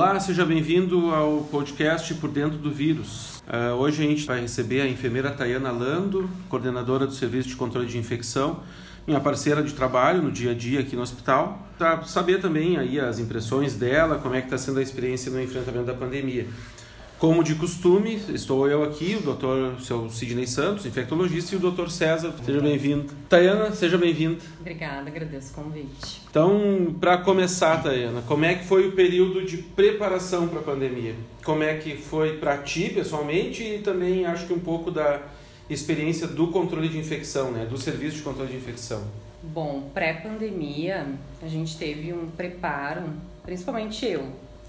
Olá, seja bem-vindo ao podcast Por Dentro do Vírus. Uh, hoje a gente vai receber a enfermeira Tayana Lando, coordenadora do Serviço de Controle de Infecção, minha parceira de trabalho no dia a dia aqui no hospital, para saber também aí as impressões dela, como é que está sendo a experiência no enfrentamento da pandemia. Como de costume, estou eu aqui, o doutor seu Sidney Santos, infectologista, e o doutor César. Seja bem-vindo. Tayana, seja bem-vinda. Obrigada, agradeço o convite. Então, para começar, Tayana, como é que foi o período de preparação para a pandemia? Como é que foi para ti, pessoalmente, e também acho que um pouco da experiência do controle de infecção, né? do serviço de controle de infecção? Bom, pré-pandemia, a gente teve um preparo, principalmente eu,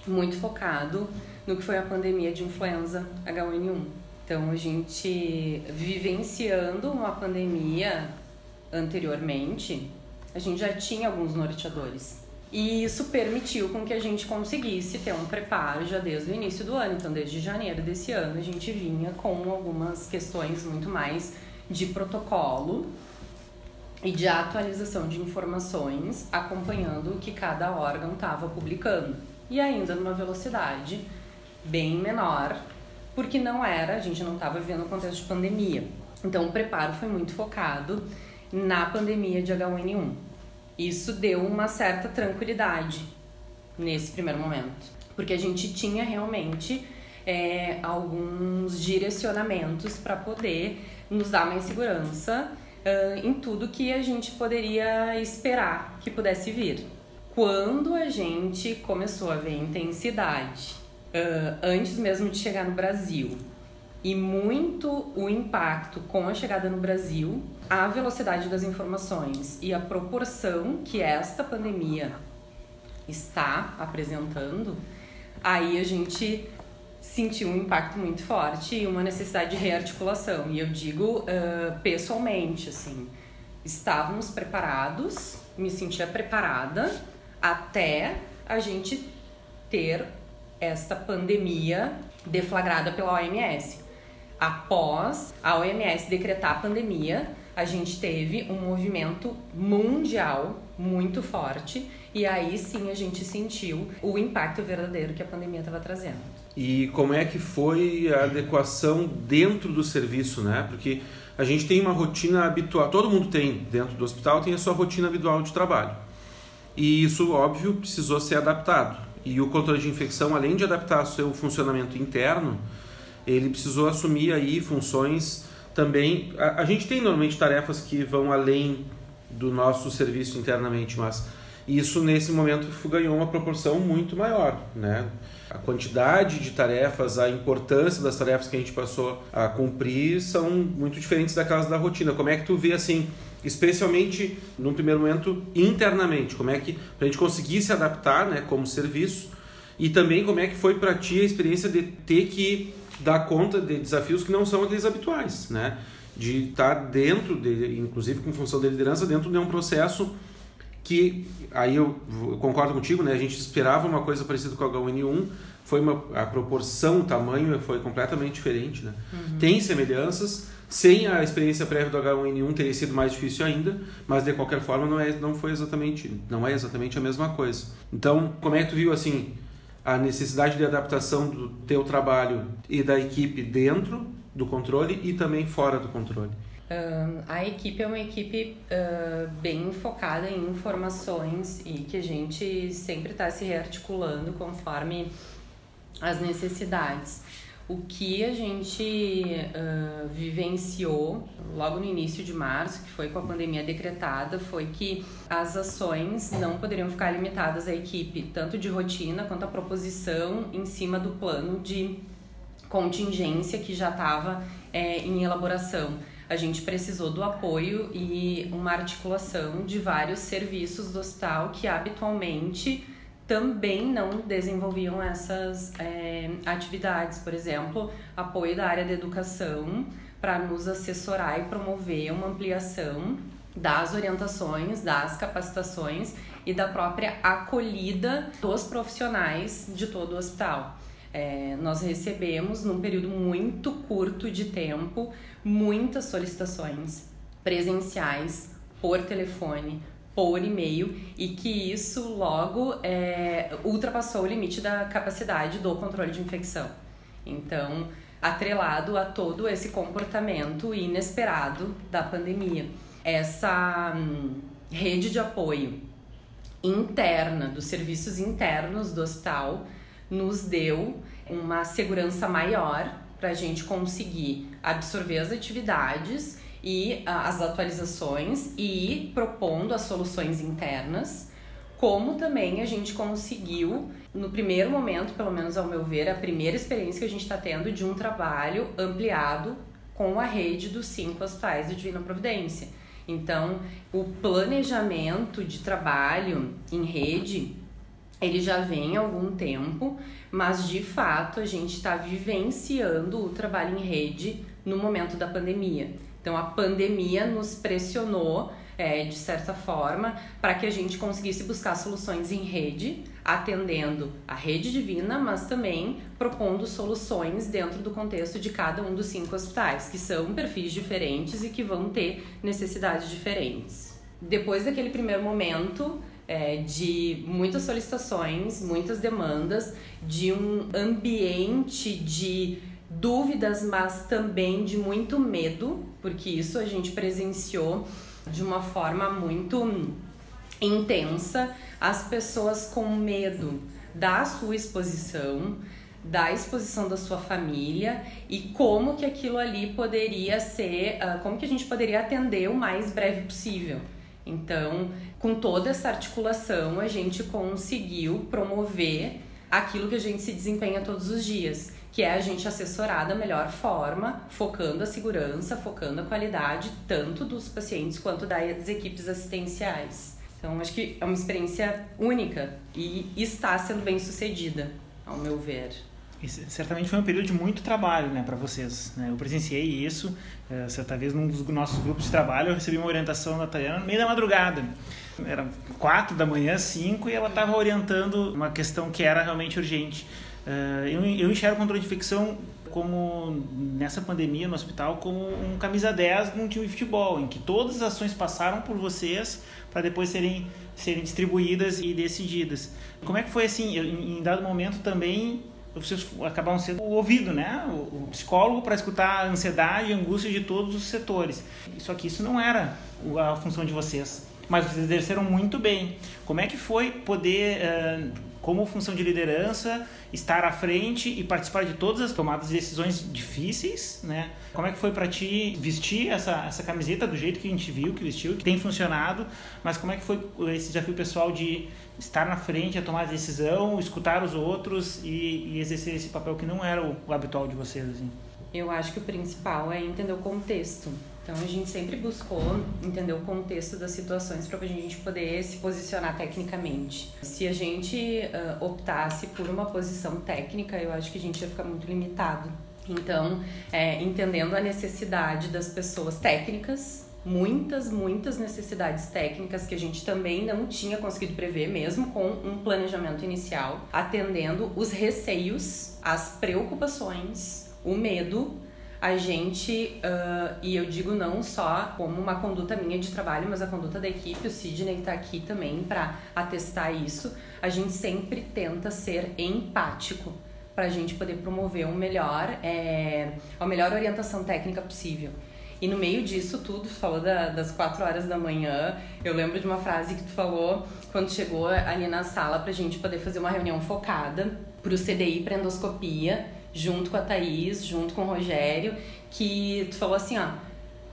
muito focado no que foi a pandemia de influenza H1N1. Então, a gente vivenciando uma pandemia anteriormente, a gente já tinha alguns norteadores. E isso permitiu com que a gente conseguisse ter um preparo já desde o início do ano. Então, desde janeiro desse ano, a gente vinha com algumas questões muito mais de protocolo e de atualização de informações, acompanhando o que cada órgão estava publicando. E ainda numa velocidade bem menor, porque não era, a gente não estava vivendo um contexto de pandemia. Então o preparo foi muito focado na pandemia de H1N1. Isso deu uma certa tranquilidade nesse primeiro momento, porque a gente tinha realmente é, alguns direcionamentos para poder nos dar mais segurança uh, em tudo que a gente poderia esperar que pudesse vir. Quando a gente começou a ver intensidade uh, antes mesmo de chegar no Brasil. E muito o impacto com a chegada no Brasil, a velocidade das informações e a proporção que esta pandemia está apresentando, aí a gente sentiu um impacto muito forte e uma necessidade de rearticulação. E eu digo uh, pessoalmente, assim, estávamos preparados, me sentia preparada até a gente ter esta pandemia deflagrada pela OMS. Após a OMS decretar a pandemia, a gente teve um movimento mundial muito forte e aí sim a gente sentiu o impacto verdadeiro que a pandemia estava trazendo. E como é que foi a adequação dentro do serviço, né? Porque a gente tem uma rotina habitual, todo mundo tem dentro do hospital tem a sua rotina habitual de trabalho. E isso, óbvio, precisou ser adaptado. E o controle de infecção, além de adaptar seu funcionamento interno, ele precisou assumir aí funções também. A, a gente tem normalmente tarefas que vão além do nosso serviço internamente, mas isso nesse momento ganhou uma proporção muito maior, né? A quantidade de tarefas, a importância das tarefas que a gente passou a cumprir são muito diferentes daquelas da rotina. Como é que tu vê assim especialmente num primeiro momento internamente, como é que a gente conseguir se adaptar, né, como serviço e também como é que foi para ti a experiência de ter que dar conta de desafios que não são aqueles habituais, né, de estar dentro, de, inclusive com função de liderança, dentro de um processo que aí eu concordo contigo, né, a gente esperava uma coisa parecida com o H1N1 foi uma a proporção, o tamanho foi completamente diferente, né? Uhum. Tem semelhanças, sem a experiência prévia do H1N1 teria sido mais difícil ainda, mas de qualquer forma não é, não foi exatamente, não é exatamente a mesma coisa. Então, como é que tu viu assim a necessidade de adaptação do teu trabalho e da equipe dentro do controle e também fora do controle? Uh, a equipe é uma equipe uh, bem focada em informações e que a gente sempre está se rearticulando conforme as necessidades. O que a gente uh, vivenciou logo no início de março, que foi com a pandemia decretada, foi que as ações não poderiam ficar limitadas à equipe, tanto de rotina quanto à proposição em cima do plano de contingência que já estava é, em elaboração. A gente precisou do apoio e uma articulação de vários serviços do hospital que habitualmente também não desenvolviam essas é, atividades, por exemplo, apoio da área da educação para nos assessorar e promover uma ampliação das orientações, das capacitações e da própria acolhida dos profissionais de todo o hospital. É, nós recebemos, num período muito curto de tempo, muitas solicitações presenciais, por telefone, por e-mail e que isso logo é, ultrapassou o limite da capacidade do controle de infecção. Então, atrelado a todo esse comportamento inesperado da pandemia. Essa hum, rede de apoio interna, dos serviços internos do hospital, nos deu uma segurança maior para a gente conseguir absorver as atividades e uh, as atualizações e propondo as soluções internas, como também a gente conseguiu, no primeiro momento, pelo menos ao meu ver, a primeira experiência que a gente está tendo de um trabalho ampliado com a rede dos cinco hospitais de Divina Providência. Então, o planejamento de trabalho em rede, ele já vem há algum tempo, mas de fato a gente está vivenciando o trabalho em rede no momento da pandemia. Então a pandemia nos pressionou, é, de certa forma, para que a gente conseguisse buscar soluções em rede, atendendo a rede divina, mas também propondo soluções dentro do contexto de cada um dos cinco hospitais, que são perfis diferentes e que vão ter necessidades diferentes. Depois daquele primeiro momento, é, de muitas solicitações, muitas demandas, de um ambiente de dúvidas, mas também de muito medo, porque isso a gente presenciou de uma forma muito intensa, as pessoas com medo da sua exposição, da exposição da sua família e como que aquilo ali poderia ser, uh, como que a gente poderia atender o mais breve possível. Então, com toda essa articulação, a gente conseguiu promover aquilo que a gente se desempenha todos os dias, que é a gente assessorar da melhor forma, focando a segurança, focando a qualidade tanto dos pacientes quanto das equipes assistenciais. Então, acho que é uma experiência única e está sendo bem sucedida, ao meu ver. Certamente foi um período de muito trabalho né, para vocês. Né? Eu presenciei isso. É, certa vez, num dos nossos grupos de trabalho, eu recebi uma orientação da Tayana no meio da madrugada. Era quatro da manhã, cinco, e ela estava orientando uma questão que era realmente urgente. Eh, eu, eu enxergo o controle de infecção como nessa pandemia no hospital como um camisa 10 num time de futebol, em que todas as ações passaram por vocês para depois serem serem distribuídas e decididas. Como é que foi assim, em dado momento também vocês acabaram sendo o ouvido, né? O, psicólogo para escutar a ansiedade e angústia de todos os setores. Só que isso não era a função de vocês, mas vocês exerceram muito bem. Como é que foi poder uh, como função de liderança, estar à frente e participar de todas as tomadas de decisões difíceis, né? Como é que foi para ti vestir essa, essa camiseta do jeito que a gente viu que vestiu, que tem funcionado, mas como é que foi esse desafio pessoal de estar na frente, a tomar a decisão, escutar os outros e, e exercer esse papel que não era o, o habitual de vocês, assim? Eu acho que o principal é entender o contexto. Então a gente sempre buscou entender o contexto das situações para a gente poder se posicionar tecnicamente. Se a gente uh, optasse por uma posição técnica, eu acho que a gente ia ficar muito limitado. Então, é, entendendo a necessidade das pessoas técnicas, muitas, muitas necessidades técnicas que a gente também não tinha conseguido prever, mesmo com um planejamento inicial, atendendo os receios, as preocupações, o medo a gente, uh, e eu digo não só como uma conduta minha de trabalho, mas a conduta da equipe, o Sidney está aqui também para atestar isso, a gente sempre tenta ser empático para a gente poder promover um melhor, é, a melhor orientação técnica possível. E no meio disso tudo, tu falou da, das quatro horas da manhã, eu lembro de uma frase que tu falou quando chegou ali na sala para a gente poder fazer uma reunião focada para o CDI para endoscopia, junto com a Thaís, junto com o Rogério, que tu falou assim, ó,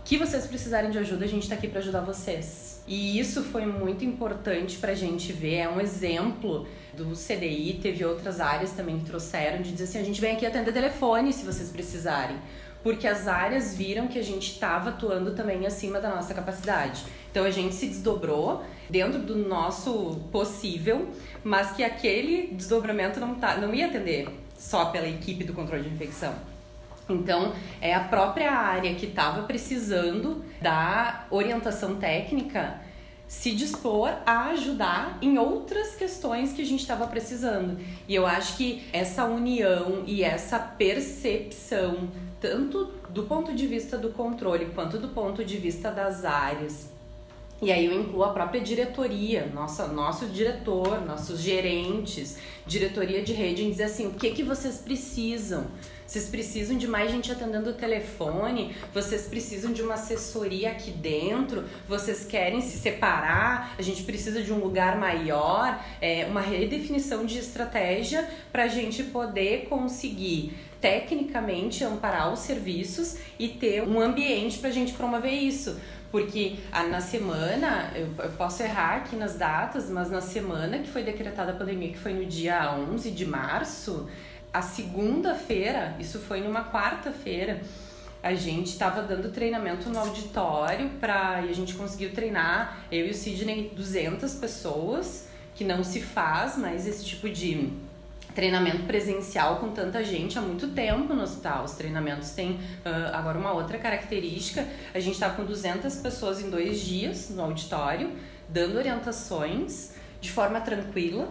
que vocês precisarem de ajuda, a gente está aqui para ajudar vocês. E isso foi muito importante para a gente ver, é um exemplo do CDI, teve outras áreas também que trouxeram, de dizer assim, a gente vem aqui atender telefone se vocês precisarem. Porque as áreas viram que a gente estava atuando também acima da nossa capacidade. Então a gente se desdobrou dentro do nosso possível, mas que aquele desdobramento não, tá, não ia atender só pela equipe do controle de infecção. Então, é a própria área que estava precisando da orientação técnica se dispor a ajudar em outras questões que a gente estava precisando. E eu acho que essa união e essa percepção, tanto do ponto de vista do controle quanto do ponto de vista das áreas, E aí eu incluo a própria diretoria, nossa, nosso diretor, nossos gerentes, diretoria de rede, em dizer assim, o que, que vocês precisam? Vocês precisam de mais gente atendendo o telefone, vocês precisam de uma assessoria aqui dentro, vocês querem se separar, a gente precisa de um lugar maior, é, uma redefinição de estratégia para a gente poder conseguir tecnicamente amparar os serviços e ter um ambiente para a gente promover isso. Porque ah, na semana, eu, eu posso errar aqui nas datas, mas na semana que foi decretada a pandemia, que foi no dia 11 de março, a segunda-feira, isso foi numa quarta-feira, a gente estava dando treinamento no auditório para e a gente conseguiu treinar eu e o Sidney 200 pessoas que não se faz mais esse tipo de treinamento presencial com tanta gente há muito tempo no hospital. Os treinamentos têm uh, agora uma outra característica. A gente estava com 200 pessoas em dois dias no auditório, dando orientações de forma tranquila,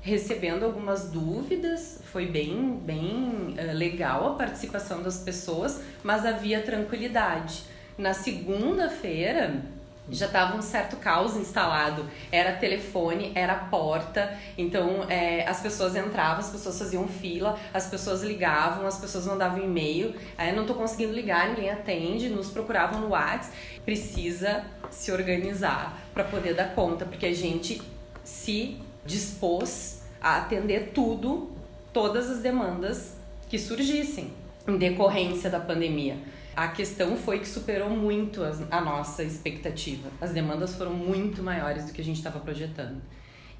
recebendo algumas dúvidas. Foi bem, bem uh, legal a participação das pessoas, mas havia tranquilidade. Na segunda-feira, já estava um certo caos instalado. Era telefone, era porta, então é, as pessoas entravam, as pessoas faziam fila, as pessoas ligavam, as pessoas mandavam e-mail. Aí não estou conseguindo ligar, ninguém atende, nos procuravam no WhatsApp. Precisa se organizar para poder dar conta, porque a gente se dispôs a atender tudo, todas as demandas que surgissem em decorrência da pandemia a questão foi que superou muito a nossa expectativa. As demandas foram muito maiores do que a gente estava projetando.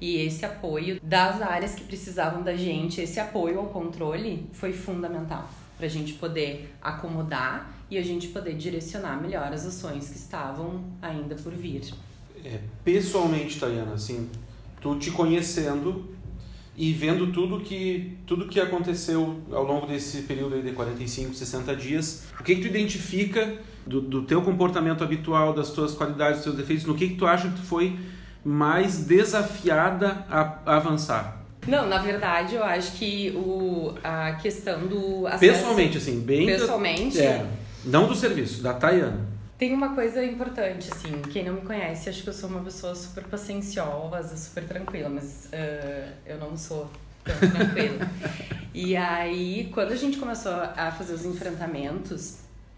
E esse apoio das áreas que precisavam da gente, esse apoio ao controle foi fundamental para a gente poder acomodar e a gente poder direcionar melhor as ações que estavam ainda por vir. É, pessoalmente, Tayana, assim, tu te conhecendo, e vendo tudo que tudo que aconteceu ao longo desse período de 45, 60 dias, o que, que tu identifica do, do teu comportamento habitual, das tuas qualidades, dos teus defeitos, no que, que tu acha que tu foi mais desafiada a, a avançar? Não, na verdade, eu acho que o, a questão do acesso... Pessoalmente, assim, bem... Pessoalmente? É, não do serviço, da Tayana. Tem uma coisa importante, assim, quem não me conhece, acho que eu sou uma pessoa super pacienciosa, super tranquila, mas uh, eu não sou tão tranquila. e aí, quando a gente começou a fazer os enfrentamentos,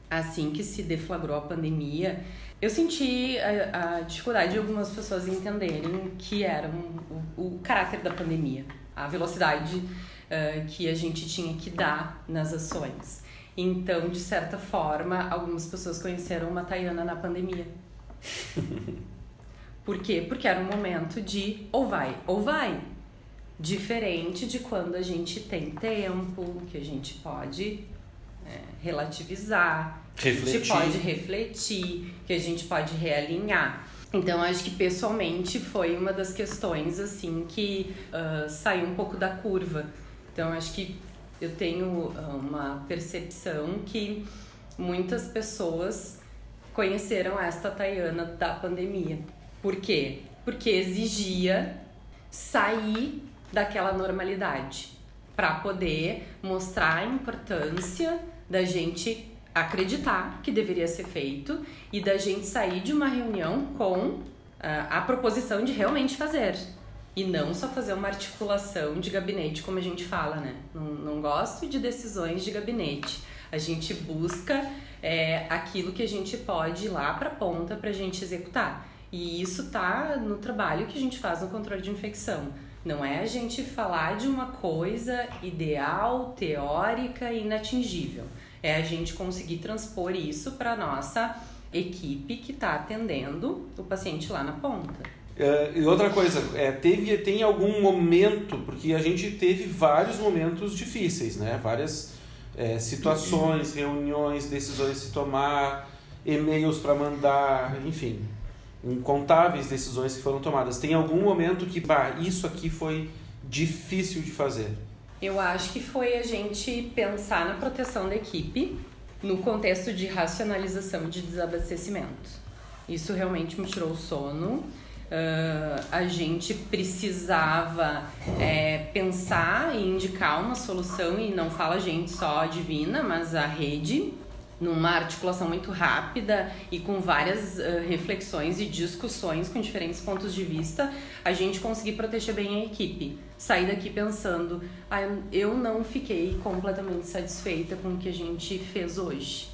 assim que se deflagrou a pandemia, eu senti a, a dificuldade de algumas pessoas entenderem que era um, o, o, caráter da pandemia, a velocidade uh, que a gente tinha que dar nas ações. Então, de certa forma, algumas pessoas conheceram uma Tayana na pandemia. Por quê? Porque era um momento de ou vai ou vai. Diferente de quando a gente tem tempo, que a gente pode é, relativizar, refletir. que a gente pode refletir, que a gente pode realinhar. Então, acho que pessoalmente foi uma das questões assim que uh, saiu um pouco da curva. Então, acho que eu tenho ah, uma percepção que muitas pessoas conheceram esta Tayana da pandemia. Por quê? Porque exigia sair daquela normalidade para poder mostrar a importância da gente acreditar que deveria ser feito e da gente sair de uma reunião com uh, a proposição de realmente fazer. E não só fazer uma articulação de gabinete, como a gente fala, né? Não, não gosto de decisões de gabinete. A gente busca é, aquilo que a gente pode ir lá para a ponta para a gente executar. E isso tá no trabalho que a gente faz no controle de infecção. Não é a gente falar de uma coisa ideal, teórica e inatingível. É a gente conseguir transpor isso para nossa equipe que está atendendo o paciente lá na ponta. Uh, e outra coisa, é, teve, tem algum momento, porque a gente teve vários momentos difíceis, né? Várias é, situações, reuniões, decisões a se tomar, e-mails para mandar, enfim, incontáveis decisões que foram tomadas. Tem algum momento que, bah, isso aqui foi difícil de fazer? Eu acho que foi a gente pensar na proteção da equipe no contexto de racionalização de desabastecimento. Isso realmente me tirou o sono uh, a gente precisava é, pensar e indicar uma solução, e não fala a gente só divina, mas a rede, numa articulação muito rápida e com várias uh, reflexões e discussões com diferentes pontos de vista, a gente conseguir proteger bem a equipe. Sair daqui pensando, ah, eu não fiquei completamente satisfeita com o que a gente fez hoje.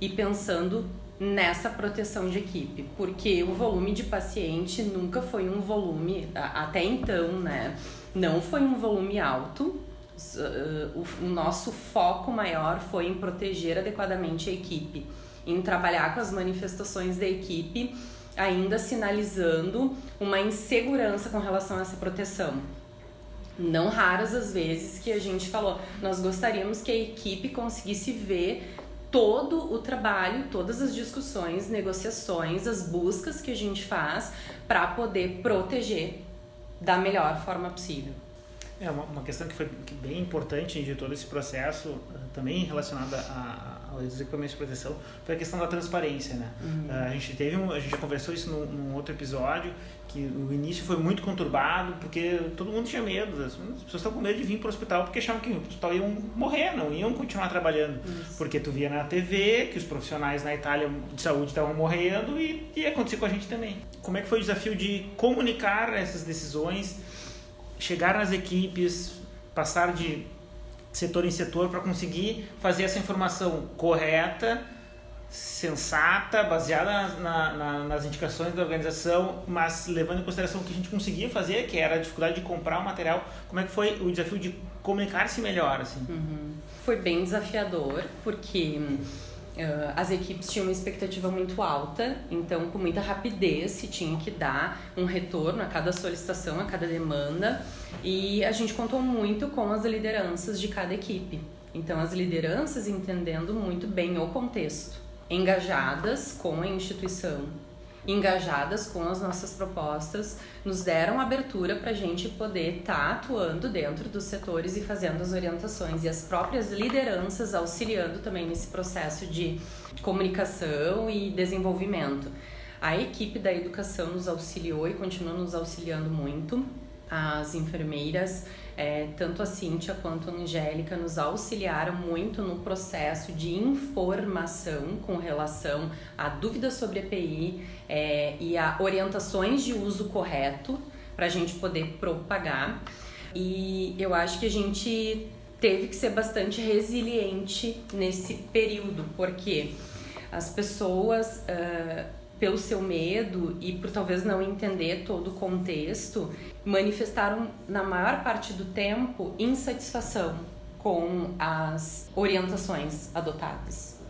E pensando nessa proteção de equipe, porque o volume de paciente nunca foi um volume, até então, né? Não foi um volume alto, uh, o, o nosso foco maior foi em proteger adequadamente a equipe, em trabalhar com as manifestações da equipe, ainda sinalizando uma insegurança com relação a essa proteção. Não raras as vezes que a gente falou, nós gostaríamos que a equipe conseguisse ver todo o trabalho, todas as discussões, negociações, as buscas que a gente faz para poder proteger da melhor forma possível. É uma, uma questão que foi bem importante de todo esse processo, eh, também relacionada a, aos equipamentos de proteção, foi a questão da transparência, né? Uhum. Eh, a gente teve, um, a gente já conversou isso num, num, outro episódio, que o início foi muito conturbado, porque todo mundo tinha medo, as pessoas estavam com medo de vir para o hospital porque achavam que o hospital iam morrer, não iam continuar trabalhando, isso. porque tu via na TV que os profissionais na Itália de saúde estavam morrendo e ia acontecer com a gente também. Como é que foi o desafio de comunicar essas decisões chegar nas equipes, passar de setor em setor para conseguir fazer essa informação correta, sensata, baseada na, na, nas indicações da organização, mas levando em consideração o que a gente conseguia fazer, que era a dificuldade de comprar o material. Como é que foi o desafio de comunicar-se melhor? Assim? Uhum. Foi bem desafiador, porque Uh, as equipes tinham uma expectativa muito alta, então com muita rapidez se tinha que dar um retorno a cada solicitação, a cada demanda, e a gente contou muito com as lideranças de cada equipe. Então as lideranças entendendo muito bem o contexto, engajadas com a instituição, engajadas com as nossas propostas, nos deram abertura para a gente poder estar tá atuando dentro dos setores e fazendo as orientações e as próprias lideranças auxiliando também nesse processo de comunicação e desenvolvimento. A equipe da educação nos auxiliou e continua nos auxiliando muito. As enfermeiras é, tanto a Cíntia quanto a Angélica nos auxiliaram muito no processo de informação com relação a dúvidas sobre EPI é, e a orientações de uso correto para a gente poder propagar. E eu acho que a gente teve que ser bastante resiliente nesse período, porque as pessoas. Uh, pelo seu medo e por talvez não entender todo o contexto, manifestaram na maior parte do tempo insatisfação com as orientações adotadas.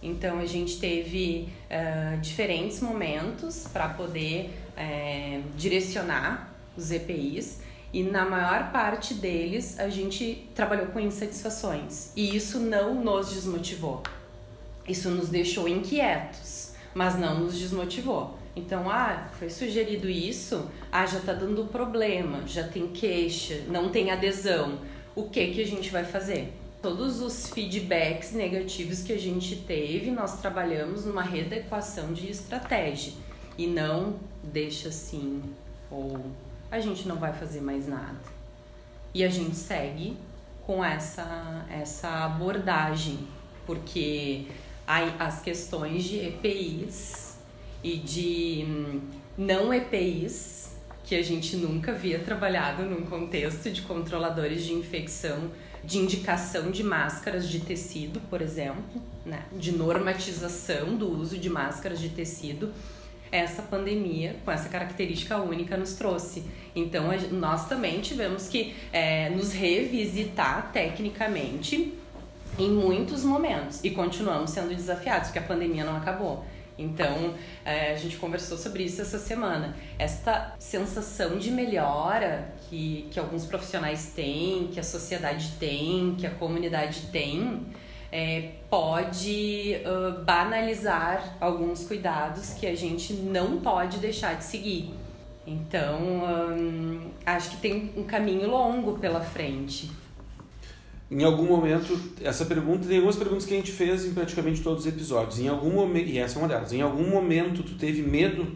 Então a gente teve uh, diferentes momentos para poder uh, direcionar os EPIs e na maior parte deles a gente trabalhou com insatisfações e isso não nos desmotivou. Isso nos deixou inquietos mas não nos desmotivou. Então, ah, foi sugerido isso, ah, já está dando problema, já tem queixa, não tem adesão. O que que a gente vai fazer? Todos os feedbacks negativos que a gente teve, nós trabalhamos numa readequação de estratégia e não deixa assim ou a gente não vai fazer mais nada. E a gente segue com essa essa abordagem, porque as questões de EPIs e de hum, não EPIs, que a gente nunca havia trabalhado num contexto de controladores de infecção, de indicação de máscaras de tecido, por exemplo, né? de normatização do uso de máscaras de tecido, essa pandemia, com essa característica única, nos trouxe. Então, nós também tivemos que é, nos revisitar tecnicamente em muitos momentos e continuamos sendo desafiados, porque a pandemia não acabou. Então, é, a gente conversou sobre isso essa semana. Esta sensação de melhora que, que alguns profissionais têm, que a sociedade tem, que a comunidade tem, é, pode uh, banalizar alguns cuidados que a gente não pode deixar de seguir. Então, acho que tem um caminho longo pela frente em algum momento, essa pergunta, tem algumas perguntas que a gente fez em praticamente todos os episódios. Em algum momento, e essa é uma delas, em algum momento tu teve medo?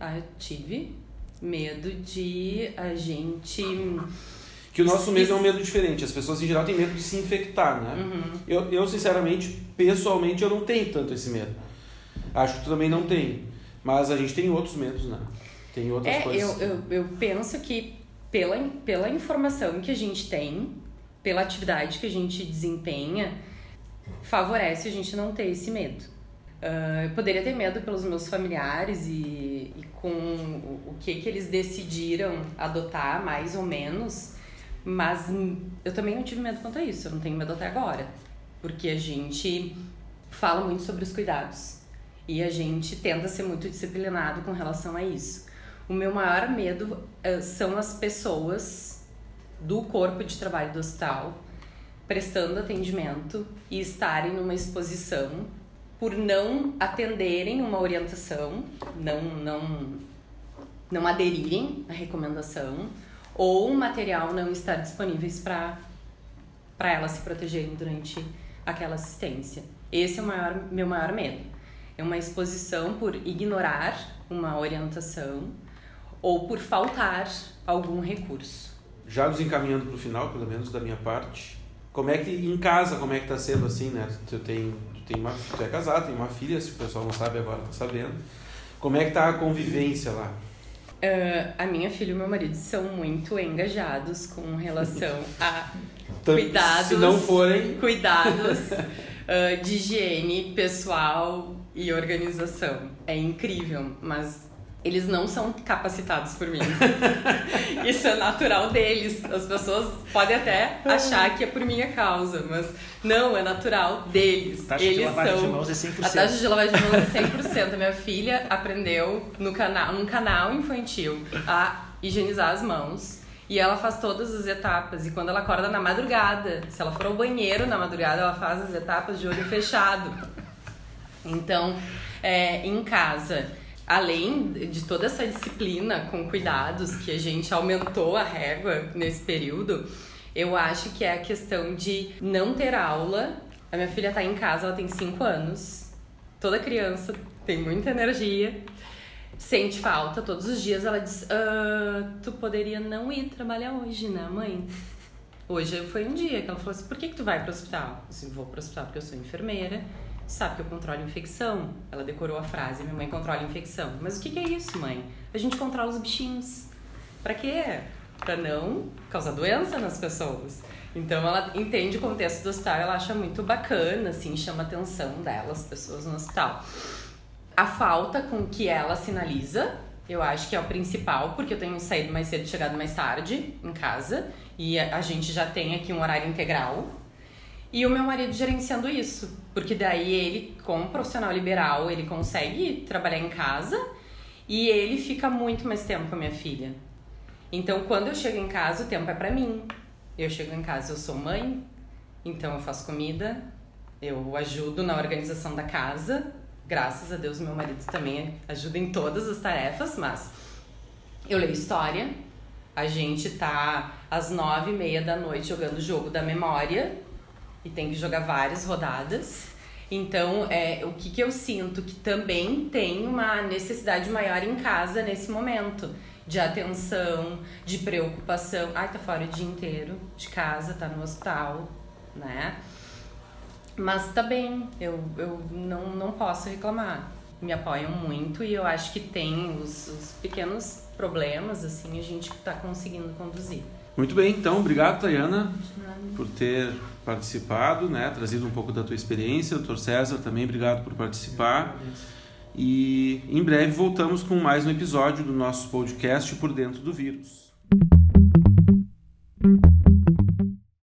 Ah, eu tive medo de a gente. Que o nosso medo é um medo diferente. As pessoas em geral têm medo de se infectar, né? Uhum. Eu, eu, sinceramente, pessoalmente, eu não tenho tanto esse medo. Acho que tu também não tem. Mas a gente tem outros medos, né? Tem outras É, coisas. eu, eu, eu penso que pela, pela informação que a gente tem, pela atividade que a gente desempenha, favorece a gente não ter esse medo. Ah, eu poderia ter medo pelos meus familiares e, e com o, o que, que eles decidiram adotar, mais ou menos, mas eu também não tive medo quanto a isso, eu não tenho medo até agora. Porque a gente fala muito sobre os cuidados e a gente tenta ser muito disciplinado com relação a isso. O meu maior medo eh, são as pessoas do corpo de trabalho do hospital prestando atendimento e estarem numa exposição por não atenderem uma orientação, não não não aderirem à recomendação ou o material não estar disponíveis para para elas se protegerem durante aquela assistência. Esse é o maior, meu maior medo. É uma exposição por ignorar uma orientação ou por faltar algum recurso. Já nos encaminhando para o final, pelo menos da minha parte, como é que em casa, como é que tá sendo assim, né? Tu tem, tu tem uma, tu é casado, tem uma filha, se o pessoal não sabe agora tá sabendo. Como é que tá a convivência lá? Ah, a minha filha e o meu marido são muito engajados com relação a Cuidados. Se não forem, cuidados ah, de higiene pessoal e organização. É incrível, mas eles não são capacitados por mim. Isso é natural deles. As pessoas podem até achar que é por minha causa, mas não, é natural deles. Taxa de eles lavagem são de mãos é 100%. a taxa de lavagem de mãos é 100%. A minha filha aprendeu no canal, num canal infantil a higienizar as mãos. E ela faz todas as etapas. E quando ela acorda na madrugada, se ela for ao banheiro na madrugada, ela faz as etapas de olho fechado. Então, é, em casa, além de toda essa disciplina com cuidados que a gente aumentou a régua nesse período, eu acho que é a questão de não ter aula. A minha filha tá em casa, ela tem 5 anos. Toda criança tem muita energia, sente falta. Todos os dias ela diz: "Ah, Tu poderia não ir trabalhar hoje, né, mãe? Hoje foi um dia que ela falou assim: Por que, que tu vai pro hospital? Eu disse, vou pro hospital porque eu sou enfermeira. Sabe que eu controlo infecção? Ela decorou a frase: Minha mãe controla infecção. Mas o que, que é isso, mãe? A gente controla os bichinhos. Pra quê? Pra não causar doença nas pessoas. Então ela entende o contexto do hospital, ela acha muito bacana, assim, chama a atenção dela, as pessoas no hospital. A falta com que ela sinaliza, eu acho que é o principal, porque eu tenho saído mais cedo e chegado mais tarde em casa, e a gente já tem aqui um horário integral. E o meu marido gerenciando isso, porque daí ele, como profissional liberal, ele consegue trabalhar em casa e ele fica muito mais tempo com a minha filha. Então, quando eu chego em casa, o tempo é pra mim. Eu chego em casa, eu sou mãe, então eu faço comida, eu ajudo na organização da casa. Graças a Deus, meu marido também ajuda em todas as tarefas, mas eu leio história. A gente tá às nove e meia da noite jogando o jogo da memória e tem que jogar várias rodadas. Então, é, o que, que eu sinto? Que também tem uma necessidade maior em casa nesse momento. De atenção, de preocupação. Ai, tá fora o dia inteiro de casa, tá no hospital, né? Mas tá bem, eu, eu não, não posso reclamar. Me apoiam muito e eu acho que tem os, os pequenos problemas, assim, a gente tá conseguindo conduzir. Muito bem, então, obrigado, Tayana, por ter participado, né, trazido um pouco da tua experiência. Doutor César, também obrigado por participar. E em breve voltamos com mais um episódio do nosso podcast Por Dentro do Vírus.